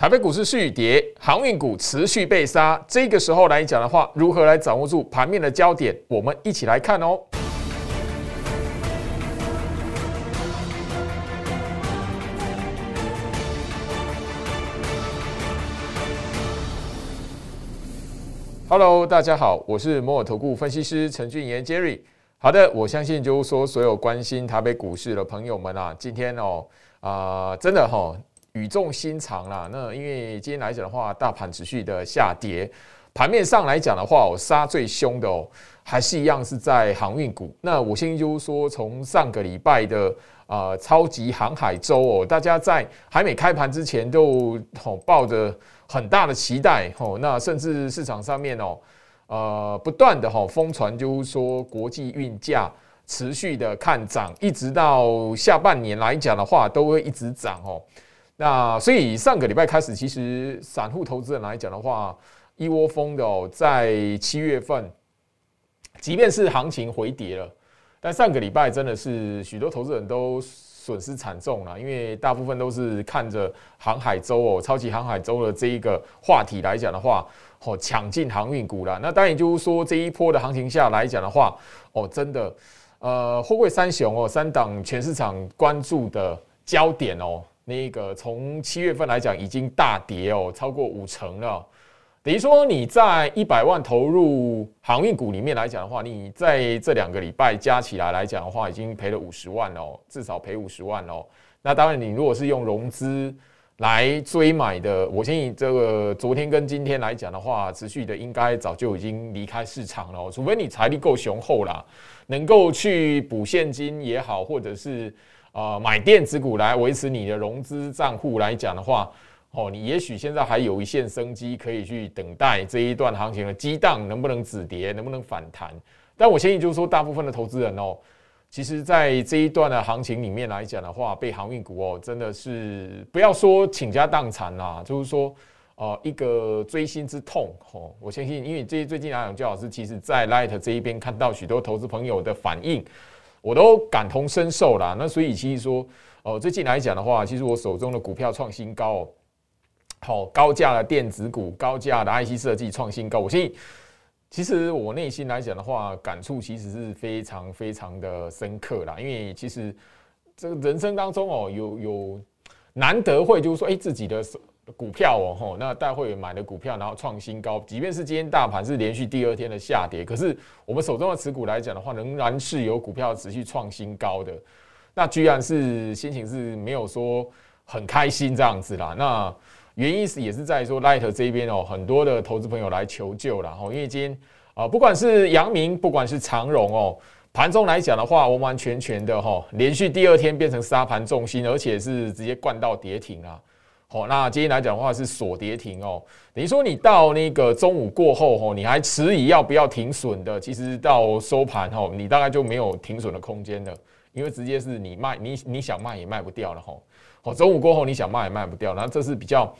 台北股市续跌，航运股持续被杀。这个时候来讲的话，如何来掌握住盘面的焦点？我们一起来看哦。Hello，大家好，我是摩尔投顾分析师陈俊言 Jerry。好的，我相信就是说，所有关心台北股市的朋友们啊，今天哦，啊，真的哈。语重心长啦，那因为今天来讲的话，大盘持续的下跌，盘面上来讲的话，我杀最凶的哦，还是一样是在航运股。那我先就是说，从上个礼拜的啊超级航海周哦，大家在还没开盘之前都哦抱着很大的期待哦，那甚至市场上面哦，呃不断的哈疯传，就是说国际运价持续的看涨，一直到下半年来讲的话，都会一直涨哦。那所以上个礼拜开始，其实散户投资人来讲的话，一窝蜂的哦，在七月份，即便是行情回跌了，但上个礼拜真的是许多投资人都损失惨重了，因为大部分都是看着航海周哦，超级航海周的这一个话题来讲的话，哦，抢进航运股了。那当然就是说这一波的行情下来讲的话，哦，真的，呃，货柜三雄哦，三档全市场关注的焦点哦。那个从七月份来讲，已经大跌哦，超过五成了。等于说你在一百万投入航运股里面来讲的话，你在这两个礼拜加起来来讲的话，已经赔了五十万哦，至少赔五十万哦。那当然，你如果是用融资来追买的，我相信这个昨天跟今天来讲的话，持续的应该早就已经离开市场了。除非你财力够雄厚啦，能够去补现金也好，或者是。啊，买电子股来维持你的融资账户来讲的话，哦，你也许现在还有一线生机，可以去等待这一段行情的激荡能不能止跌，能不能反弹。但我相信就是说，大部分的投资人哦，其实在这一段的行情里面来讲的话，被航运股哦，真的是不要说倾家荡产啦，就是说，呃，一个锥心之痛哦。我相信，因为最最近来讲，焦老师其实在 Light 这一边看到许多投资朋友的反应。我都感同身受啦。那所以其实说，哦，最近来讲的话，其实我手中的股票创新高，好高价的电子股、高价的 IC 设计创新高。我相信，其实我内心来讲的话，感触其实是非常非常的深刻啦。因为其实这个人生当中哦，有有难得会就是说，哎，自己的。股票哦，吼，那大会买的股票，然后创新高，即便是今天大盘是连续第二天的下跌，可是我们手中的持股来讲的话，仍然是有股票持续创新高的，那居然是心情是没有说很开心这样子啦。那原因是也是在说 Light 这边哦，很多的投资朋友来求救了，吼，因为今天啊，不管是阳明，不管是长荣哦，盘中来讲的话，完完全全的哈，连续第二天变成沙盘重心，而且是直接灌到跌停啊。好，那今天来讲的话是锁跌停哦，等于说你到那个中午过后吼，你还迟疑要不要停损的，其实到收盘吼，你大概就没有停损的空间了，因为直接是你卖，你你想卖也卖不掉了吼。好，中午过后你想卖也卖不掉，然后这是比较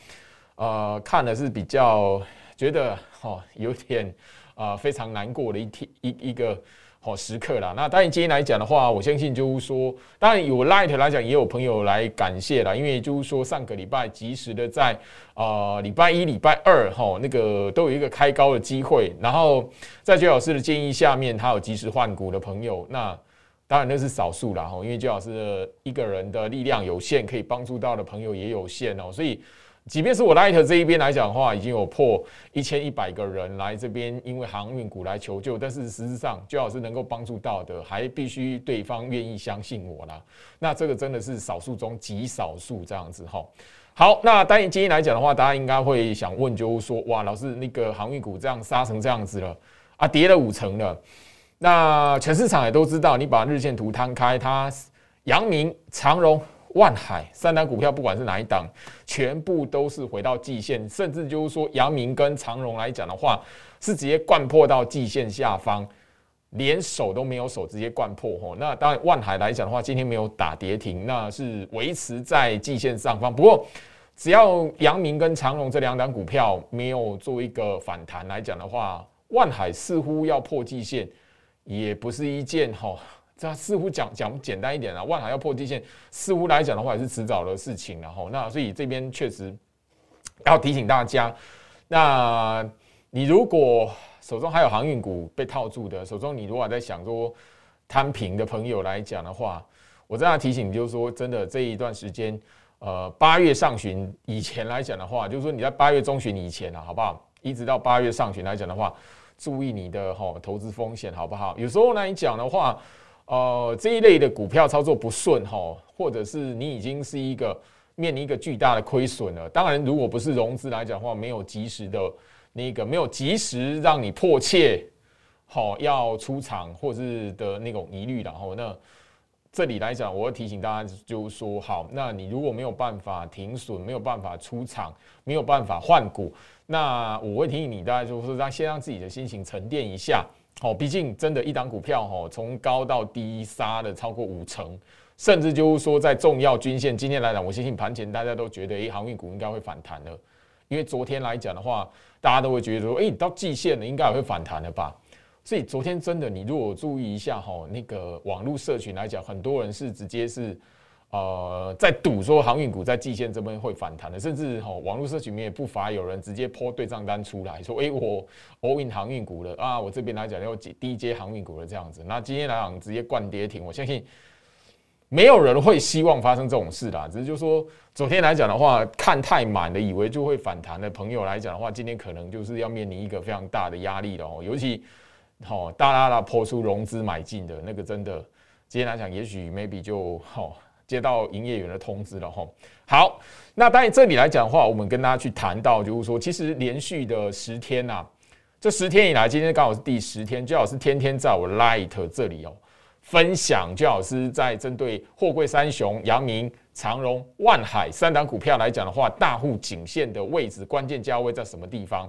呃看的是比较觉得哦有点啊非常难过的一天一一个。好时刻啦，那当然今天来讲的话，我相信就是说，当然有 Light 来讲，也有朋友来感谢啦，因为就是说上个礼拜及时的在呃礼拜一、礼拜二哈那个都有一个开高的机会，然后在周老师的建议下面，他有及时换股的朋友，那当然那是少数啦哈，因为周老师的一个人的力量有限，可以帮助到的朋友也有限哦，所以。即便是我 Light 这一边来讲的话，已经有破一千一百个人来这边，因为航运股来求救，但是实质上最好是能够帮助到的，还必须对方愿意相信我啦。那这个真的是少数中极少数这样子哈。好，那当然今天来讲的话，大家应该会想问，就是说，哇，老师那个航运股这样杀成这样子了啊，跌了五成了。那全市场也都知道，你把日线图摊开，它阳明、长荣。万海三档股票，不管是哪一档，全部都是回到季线，甚至就是说，阳明跟长荣来讲的话，是直接灌破到季线下方，连手都没有手，直接灌破吼。那当然，万海来讲的话，今天没有打跌停，那是维持在季线上方。不过，只要阳明跟长荣这两档股票没有做一个反弹来讲的话，万海似乎要破季线，也不是一件哈。这似乎讲讲简单一点啊，万海要破地线，似乎来讲的话也是迟早的事情了哈。那所以这边确实要提醒大家，那你如果手中还有航运股被套住的，手中你如果在想说摊平的朋友来讲的话，我这样提醒，就是说真的这一段时间，呃，八月上旬以前来讲的话，就是说你在八月中旬以前啊，好不好？一直到八月上旬来讲的话，注意你的哈投资风险，好不好？有时候来讲的话，呃，这一类的股票操作不顺哈，或者是你已经是一个面临一个巨大的亏损了。当然，如果不是融资来讲的话，没有及时的那个没有及时让你迫切好要出场或是的那种疑虑，然后那。这里来讲，我会提醒大家，就是说，好，那你如果没有办法停损，没有办法出场，没有办法换股，那我会提醒你，大家就是让先让自己的心情沉淀一下。哦，毕竟真的，一档股票，哦，从高到低杀了超过五成，甚至就是说，在重要均线，今天来讲，我相信盘前大家都觉得，哎，航运股应该会反弹了，因为昨天来讲的话，大家都会觉得说，哎，到季线了，应该也会反弹了吧。所以昨天真的，你如果注意一下哈，那个网络社群来讲，很多人是直接是呃在赌说航运股在季线这边会反弹的，甚至哈网络社群里面也不乏有人直接抛对账单出来说，哎，我 all in 航运股了啊，我这边来讲要接低阶航运股了这样子。那今天来讲直接灌跌停，我相信没有人会希望发生这种事啦。只是就说昨天来讲的话，看太满的以为就会反弹的朋友来讲的话，今天可能就是要面临一个非常大的压力了哦，尤其。好，大拉拉抛出融资买进的那个，真的，今天来讲，也许 maybe 就好接到营业员的通知了哈。好，那当然这里来讲的话，我们跟大家去谈到，就是说，其实连续的十天呐，这十天以来，今天刚好是第十天，最好是天天在我 Light 这里哦分享，最好是在针对货柜三雄、阳明、长荣、万海三档股票来讲的话，大户颈线的位置，关键价位在什么地方？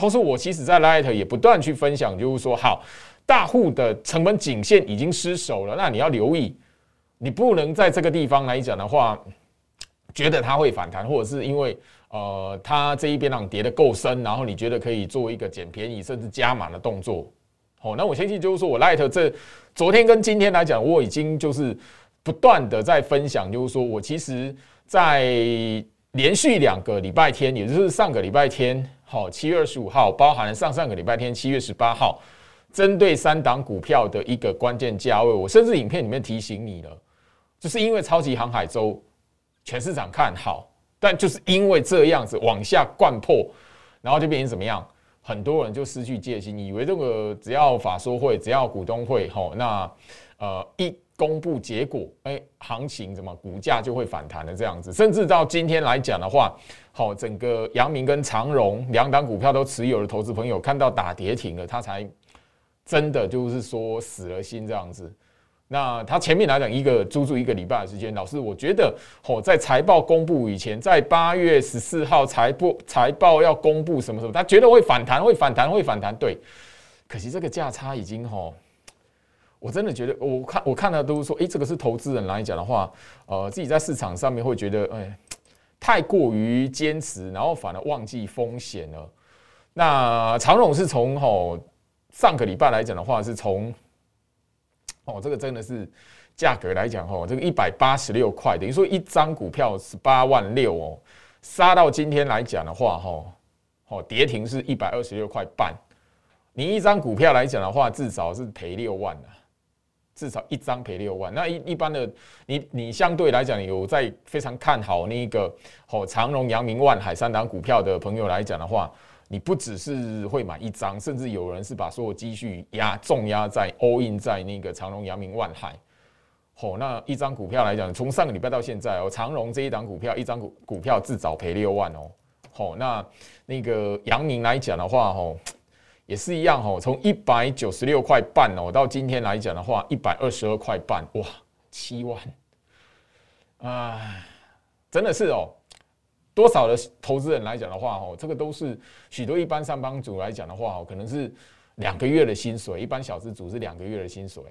同时，我其实在 Light 也不断去分享，就是说，好，大户的成本颈线已经失守了，那你要留意，你不能在这个地方来讲的话，觉得它会反弹，或者是因为呃，它这一边浪跌的够深，然后你觉得可以做一个捡便宜甚至加码的动作。好，那我相信就是说我 Light 这昨天跟今天来讲，我已经就是不断的在分享，就是说我其实在连续两个礼拜天，也就是上个礼拜天。好，七月二十五号，包含上上个礼拜天七月十八号，针对三档股票的一个关键价位，我甚至影片里面提醒你了，就是因为超级航海周全市场看好，但就是因为这样子往下灌破，然后就变成怎么样？很多人就失去戒心，以为这个只要法说会，只要股东会，吼，那呃一。公布结果，哎，行情怎么股价就会反弹的这样子，甚至到今天来讲的话，好，整个阳明跟长荣两档股票都持有的投资朋友看到打跌停了，他才真的就是说死了心这样子。那他前面来讲一个足足一个礼拜的时间，老师我觉得，哦，在财报公布以前，在八月十四号财报财报要公布什么什么，他觉得会反弹，会反弹，会反弹，对。可惜这个价差已经吼。我真的觉得，我看我看到都是说，哎，这个是投资人来讲的话，呃，自己在市场上面会觉得，哎，太过于坚持，然后反而忘记风险了。那长荣是从吼上个礼拜来讲的话，是从哦，这个真的是价格来讲吼，这个一百八十六块，等于说一张股票十八万六哦，杀到今天来讲的话，吼，哦，跌停是一百二十六块半，你一张股票来讲的话，至少是赔六万的。至少一张赔六万，那一一般的你你相对来讲有在非常看好那个哦长荣、阳明、万海三档股票的朋友来讲的话，你不只是会买一张，甚至有人是把所有积蓄压重压在 all in 在那个长荣、阳明、万海。哦，那一张股票来讲，从上个礼拜到现在哦，长荣这一档股票一张股股票至少赔六万哦。好，那那个阳明来讲的话，哦。也是一样哦，从一百九十六块半哦，到今天来讲的话，一百二十二块半，哇，七万，啊，真的是哦，多少的投资人来讲的话哦，这个都是许多一般上班族来讲的话哦，可能是两个月的薪水，一般小资主是两个月的薪水。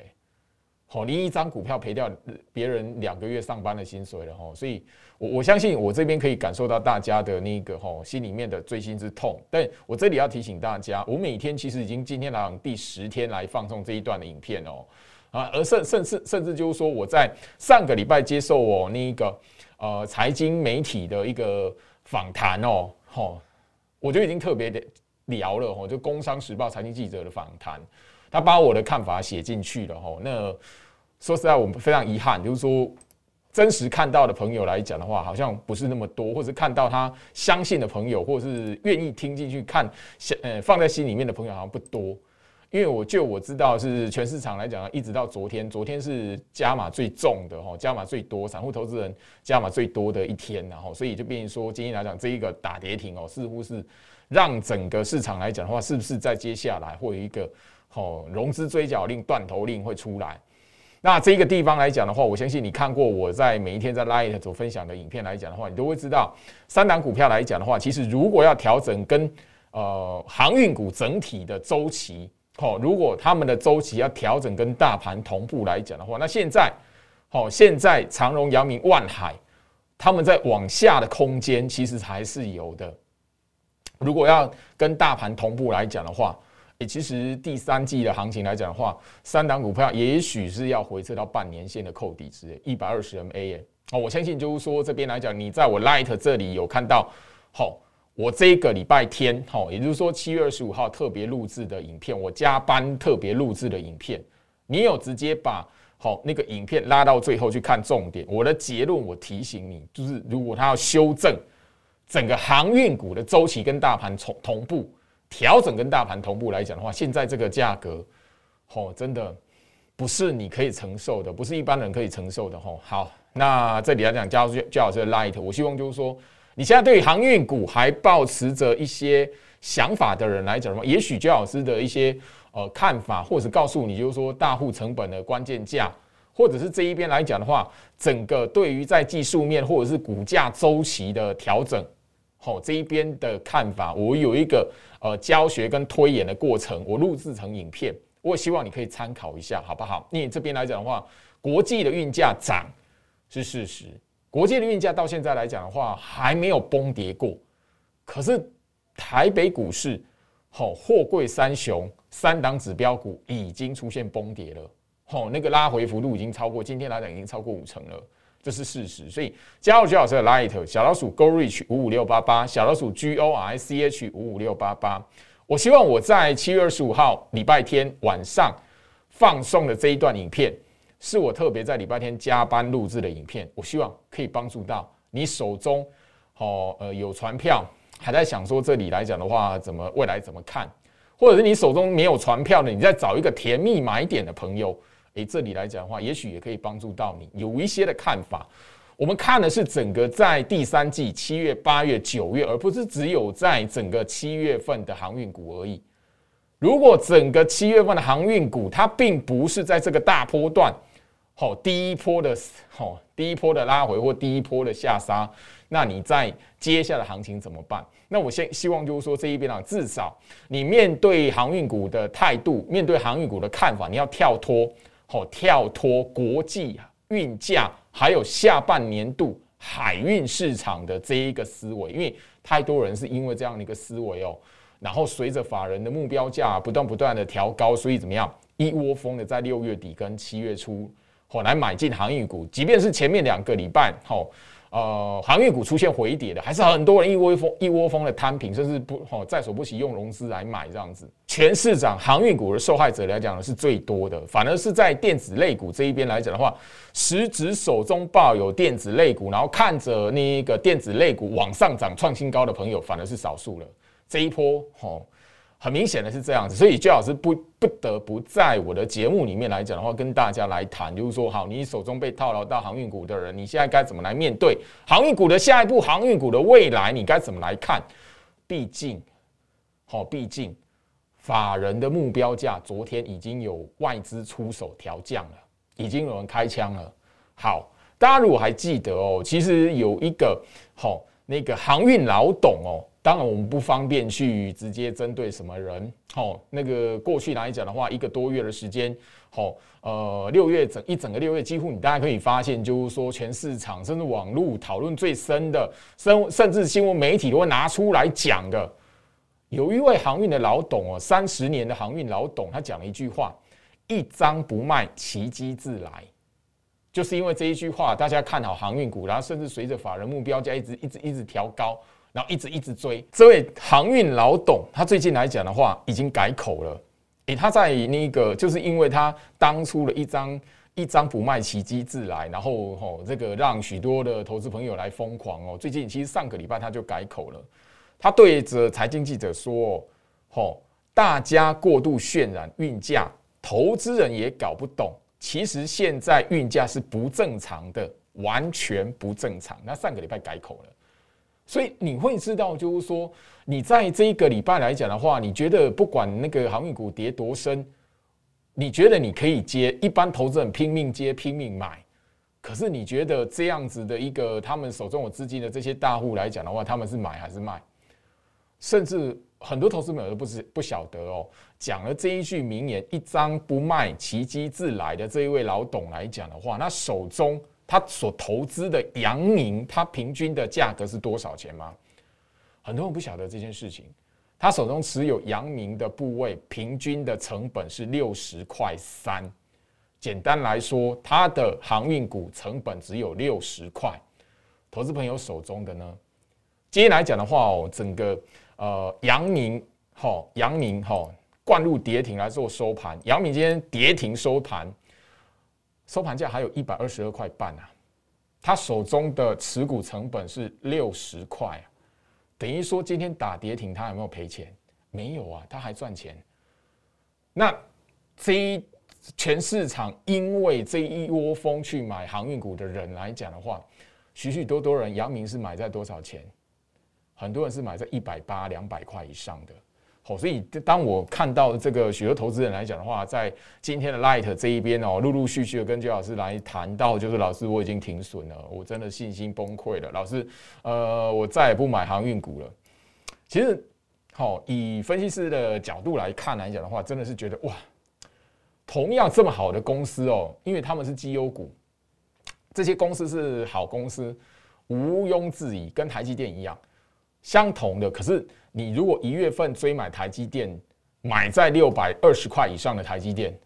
好，你一张股票赔掉别人两个月上班的薪水了哈，所以，我我相信我这边可以感受到大家的那个哈心里面的锥心之痛。但我这里要提醒大家，我每天其实已经今天来第十天来放送这一段的影片哦，啊，而甚甚至甚至就是说我在上个礼拜接受我那个呃财经媒体的一个访谈哦，吼，我就已经特别的聊了吼，就《工商时报》财经记者的访谈，他把我的看法写进去了吼。那说实在，我们非常遗憾，就是说真实看到的朋友来讲的话，好像不是那么多，或者看到他相信的朋友，或是愿意听进去看，呃，放在心里面的朋友好像不多。因为我就我知道是全市场来讲，一直到昨天，昨天是加码最重的哈，加码最多，散户投资人加码最多的一天，然后所以就变成说，今天来讲这一个打跌停哦，似乎是让整个市场来讲的话，是不是在接下来会有一个哦融资追缴令、断头令会出来？那这个地方来讲的话，我相信你看过我在每一天在 Light 所分享的影片来讲的话，你都会知道，三档股票来讲的话，其实如果要调整跟呃航运股整体的周期。好，如果他们的周期要调整跟大盘同步来讲的话，那现在，好，现在长荣、阳明、万海，他们在往下的空间其实还是有的。如果要跟大盘同步来讲的话，诶，其实第三季的行情来讲的话，三档股票也许是要回撤到半年线的扣底值，一百二十 MA 哦，我相信就是说这边来讲，你在我 Light 这里有看到，好。我这个礼拜天，哈，也就是说七月二十五号特别录制的影片，我加班特别录制的影片，你有直接把好那个影片拉到最后去看重点。我的结论，我提醒你，就是如果他要修正整个航运股的周期跟大盘同同步调整，跟大盘同步来讲的话，现在这个价格，哦，真的不是你可以承受的，不是一般人可以承受的，吼。好，那这里来讲，教教老师的 light，我希望就是说。你现在对航运股还保持着一些想法的人来讲的话，也许焦老师的一些呃看法，或者告诉你就是说大户成本的关键价，或者是这一边来讲的话，整个对于在技术面或者是股价周期的调整，好这一边的看法，我有一个呃教学跟推演的过程，我录制成影片，我希望你可以参考一下，好不好？因为这边来讲的话，国际的运价涨是事实。国际的运价到现在来讲的话，还没有崩跌过。可是台北股市，好货柜三雄三档指标股已经出现崩跌了。好，那个拉回幅度已经超过今天来讲已经超过五成了，这是事实。所以加入徐老师的 Light 小老鼠 Go Reach 五五六八八，小老鼠 G O R C H 五五六八八。我希望我在七月二十五号礼拜天晚上放送的这一段影片。是我特别在礼拜天加班录制的影片，我希望可以帮助到你手中，哦，呃，有船票还在想说这里来讲的话，怎么未来怎么看，或者是你手中没有船票的，你在找一个甜蜜买点的朋友，诶，这里来讲的话，也许也可以帮助到你有一些的看法。我们看的是整个在第三季七月、八月、九月，而不是只有在整个七月份的航运股而已。如果整个七月份的航运股它并不是在这个大波段。好，第一波的，好，第一波的拉回或第一波的下杀，那你在接下来行情怎么办？那我先希望就是说这一边啊，至少你面对航运股的态度，面对航运股的看法，你要跳脱，好，跳脱国际运价，还有下半年度海运市场的这一个思维，因为太多人是因为这样的一个思维哦，然后随着法人的目标价不断不断的调高，所以怎么样，一窝蜂的在六月底跟七月初。后来买进航运股，即便是前面两个礼拜，哦，呃，航运股出现回跌的，还是很多人一窝蜂一窝蜂的摊平，甚至不吼在所不惜用融资来买这样子。全市场航运股的受害者来讲呢是最多的，反而是在电子类股这一边来讲的话，十指手中抱有电子类股，然后看着那个电子类股往上涨创新高的朋友，反而是少数了。这一波，吼。很明显的是这样子，所以最老师不不得不在我的节目里面来讲的话，跟大家来谈，就是说，好，你手中被套牢到航运股的人，你现在该怎么来面对航运股的下一步，航运股的未来，你该怎么来看？毕竟，好，毕竟法人的目标价昨天已经有外资出手调降了，已经有人开枪了。好，大家如果还记得哦，其实有一个好那个航运老董哦。当然，我们不方便去直接针对什么人。好，那个过去来讲的话，一个多月的时间，好，呃，六月整一整个六月，几乎你大家可以发现，就是说，全市场甚至网络讨论最深的，甚甚至新闻媒体都会拿出来讲的。有一位航运的老董哦，三十年的航运老董，他讲了一句话：“一张不卖，奇迹自来。”就是因为这一句话，大家看好航运股，然后甚至随着法人目标价一直一直一直调高。然后一直一直追。这位航运老董，他最近来讲的话，已经改口了。诶，他在那个，就是因为他当初的一张一张不卖奇迹自来，然后吼这个让许多的投资朋友来疯狂哦。最近其实上个礼拜他就改口了，他对着财经记者说：“吼，大家过度渲染运价，投资人也搞不懂，其实现在运价是不正常的，完全不正常。”那上个礼拜改口了。所以你会知道，就是说，你在这一个礼拜来讲的话，你觉得不管那个航运股跌多深，你觉得你可以接，一般投资人拼命接、拼命买。可是你觉得这样子的一个他们手中有资金的这些大户来讲的话，他们是买还是卖？甚至很多投资者都不是不晓得哦。讲了这一句名言：“一张不卖，奇迹自来”的这一位老董来讲的话，那手中。他所投资的阳明，它平均的价格是多少钱吗？很多人不晓得这件事情。他手中持有阳明的部位，平均的成本是六十块三。简单来说，他的航运股成本只有六十块。投资朋友手中的呢？今天来讲的话哦，整个呃阳明哈，阳明哈灌入跌停来做收盘。阳明今天跌停收盘。收盘价还有一百二十二块半啊，他手中的持股成本是六十块啊，等于说今天打跌停，他有没有赔钱？没有啊，他还赚钱。那这一全市场因为这一窝蜂去买航运股的人来讲的话，许许多多人，阳明是买在多少钱？很多人是买在一百八、两百块以上的。哦所以，当我看到这个许多投资人来讲的话，在今天的 Light 这一边哦，陆陆续续的跟周老师来谈到，就是老师我已经停损了，我真的信心崩溃了。老师，呃，我再也不买航运股了。其实，好以分析师的角度来看来讲的话，真的是觉得哇，同样这么好的公司哦，因为他们是绩优股，这些公司是好公司，毋庸置疑，跟台积电一样，相同的。可是。你如果一月份追买台积电，买在六百二十块以上的台积电，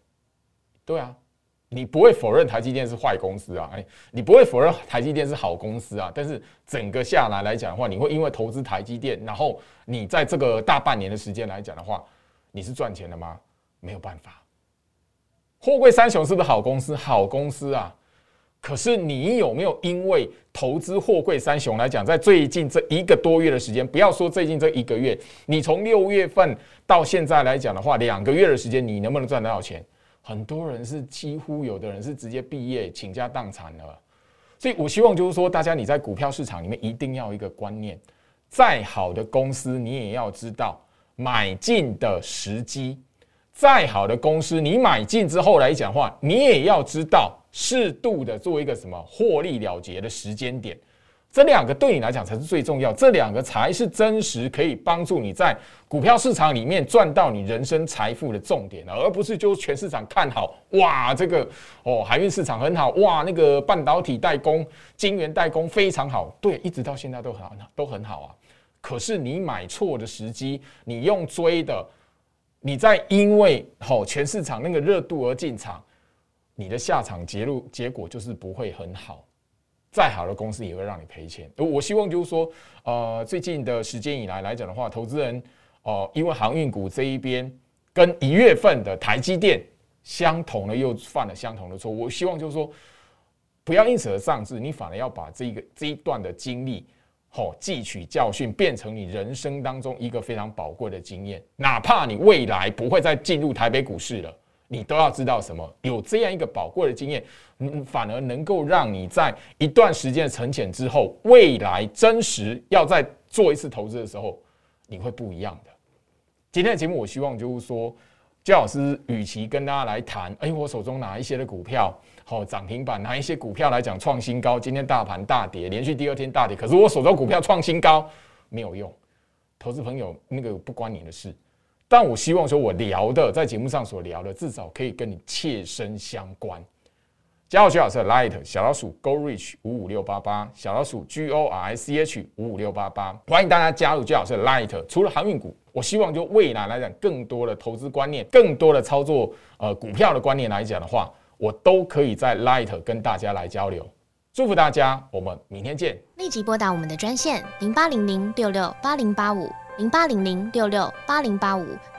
对啊，你不会否认台积电是坏公司啊，哎，你不会否认台积电是好公司啊。但是整个下来来讲的话，你会因为投资台积电，然后你在这个大半年的时间来讲的话，你是赚钱的吗？没有办法。货柜三雄是不是好公司？好公司啊。可是你有没有因为投资货柜三雄来讲，在最近这一个多月的时间，不要说最近这一个月，你从六月份到现在来讲的话，两个月的时间，你能不能赚得到钱？很多人是几乎有的人是直接毕业倾家荡产了。所以我希望就是说，大家你在股票市场里面一定要一个观念，再好的公司你也要知道买进的时机；再好的公司你买进之后来讲话，你也要知道。适度的做一个什么获利了结的时间点，这两个对你来讲才是最重要，这两个才是真实可以帮助你在股票市场里面赚到你人生财富的重点而不是就全市场看好哇，这个哦海运市场很好哇，那个半导体代工、晶圆代工非常好，对，一直到现在都很好，都很好啊。可是你买错的时机，你用追的，你在因为好全市场那个热度而进场。你的下场结论结果就是不会很好，再好的公司也会让你赔钱。我希望就是说，呃，最近的时间以来来讲的话，投资人哦，因为航运股这一边跟一月份的台积电相同的又犯了相同的错。我希望就是说，不要因此而丧志，你反而要把这一个这一段的经历，好汲取教训，变成你人生当中一个非常宝贵的经验。哪怕你未来不会再进入台北股市了。你都要知道什么？有这样一个宝贵的经验，嗯，反而能够让你在一段时间的沉潜之后，未来真实要再做一次投资的时候，你会不一样的。今天的节目，我希望就是说，焦老师与其跟大家来谈，哎，我手中哪一些的股票好涨停板，哪一些股票来讲创新高，今天大盘大跌，连续第二天大跌，可是我手中股票创新高，没有用。投资朋友，那个不关你的事。但我希望说，我聊的在节目上所聊的，至少可以跟你切身相关。加入徐老师的 Light 小老鼠 Go Reach 五五六八八，小老鼠 G O R I C H 五五六八八，欢迎大家加入姜老师的 Light。除了航运股，我希望就未来来讲，更多的投资观念，更多的操作呃股票的观念来讲的话，我都可以在 Light 跟大家来交流。祝福大家，我们明天见。立即拨打我们的专线零八零零六六八零八五零八零零六六八零八五